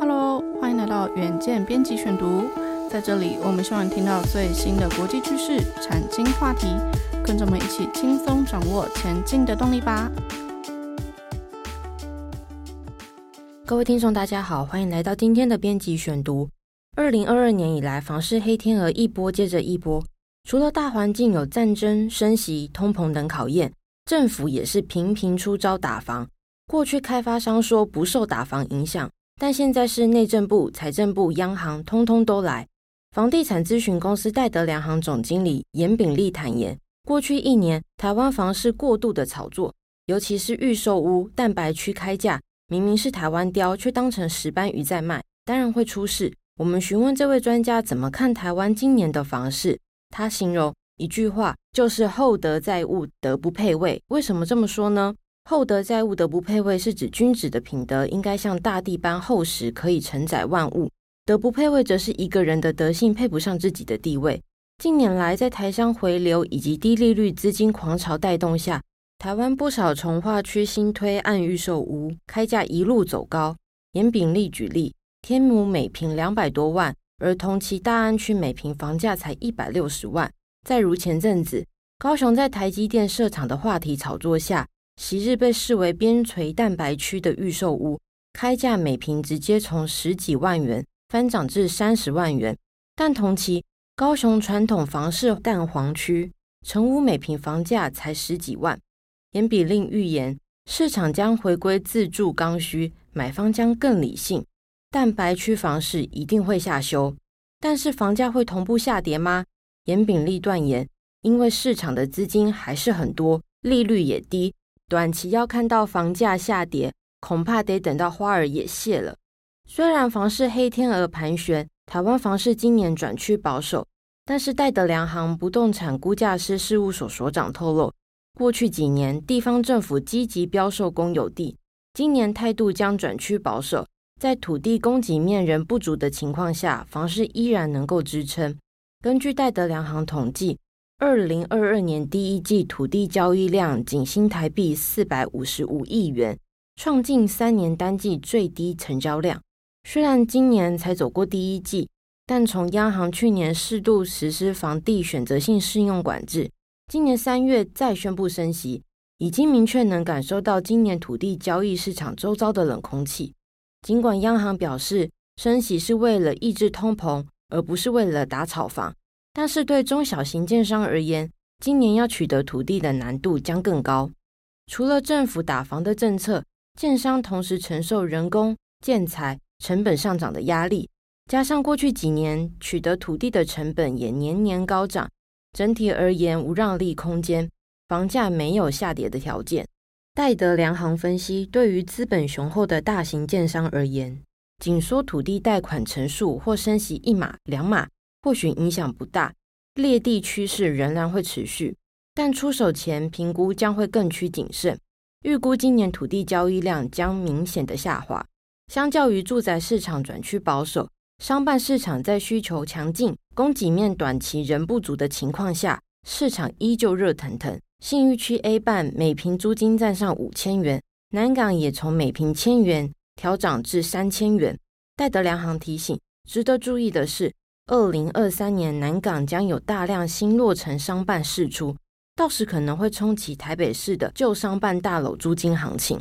Hello，欢迎来到远见编辑选读。在这里，我们希望听到最新的国际趋势、产经话题，跟着我们一起轻松掌握前进的动力吧。各位听众，大家好，欢迎来到今天的编辑选读。二零二二年以来，房市黑天鹅一波接着一波，除了大环境有战争、升息、通膨等考验，政府也是频频出招打房。过去开发商说不受打房影响，但现在是内政部、财政部、央行通通都来。房地产咨询公司戴德梁行总经理严炳立坦言，过去一年台湾房市过度的炒作，尤其是预售屋、蛋白区开价，明明是台湾雕，却当成石斑鱼在卖，当然会出事。我们询问这位专家怎么看台湾今年的房市，他形容一句话就是“厚德载物，德不配位”。为什么这么说呢？厚德载物，德不配位，是指君子的品德应该像大地般厚实，可以承载万物；德不配位，则是一个人的德性配不上自己的地位。近年来，在台商回流以及低利率资金狂潮带动下，台湾不少重划区新推案预售屋开价一路走高。严炳立举例，天母每坪两百多万，而同期大安区每坪房价才一百六十万。再如前阵子，高雄在台积电设厂的话题炒作下。昔日被视为边陲蛋白区的预售屋，开价每平直接从十几万元翻涨至三十万元。但同期高雄传统房市蛋黄区成屋每平房价才十几万。严炳立预言，市场将回归自住刚需，买方将更理性，蛋白区房市一定会下修。但是房价会同步下跌吗？严炳立断言，因为市场的资金还是很多，利率也低。短期要看到房价下跌，恐怕得等到花儿也谢了。虽然房市黑天鹅盘旋，台湾房市今年转趋保守，但是戴德梁行不动产估价师事务所所长透露，过去几年地方政府积极标售公有地，今年态度将转趋保守。在土地供给面仍不足的情况下，房市依然能够支撑。根据戴德梁行统计。二零二二年第一季土地交易量仅新台币四百五十五亿元，创近三年单季最低成交量。虽然今年才走过第一季，但从央行去年适度实施房地选择性适用管制，今年三月再宣布升息，已经明确能感受到今年土地交易市场周遭的冷空气。尽管央行表示升息是为了抑制通膨，而不是为了打炒房。但是对中小型建商而言，今年要取得土地的难度将更高。除了政府打房的政策，建商同时承受人工、建材成本上涨的压力，加上过去几年取得土地的成本也年年高涨，整体而言无让利空间，房价没有下跌的条件。戴德梁行分析，对于资本雄厚的大型建商而言，紧缩土地贷款成数或升息一码两码。或许影响不大，劣地趋势仍然会持续，但出手前评估将会更趋谨慎。预估今年土地交易量将明显的下滑，相较于住宅市场转趋保守，商办市场在需求强劲、供给面短期仍不足的情况下，市场依旧热腾腾。信义区 A 办每坪租金站上五千元，南港也从每坪千元调涨至三千元。戴德梁行提醒，值得注意的是。二零二三年南港将有大量新落成商办释出，到时可能会冲击台北市的旧商办大楼租金行情。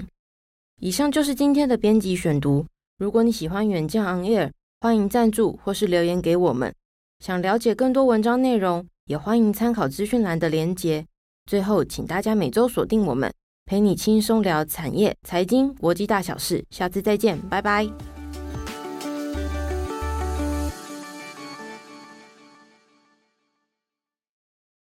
以上就是今天的编辑选读。如果你喜欢远见 On Air，欢迎赞助或是留言给我们。想了解更多文章内容，也欢迎参考资讯栏的连结。最后，请大家每周锁定我们，陪你轻松聊产业、财经、国际大小事。下次再见，拜拜。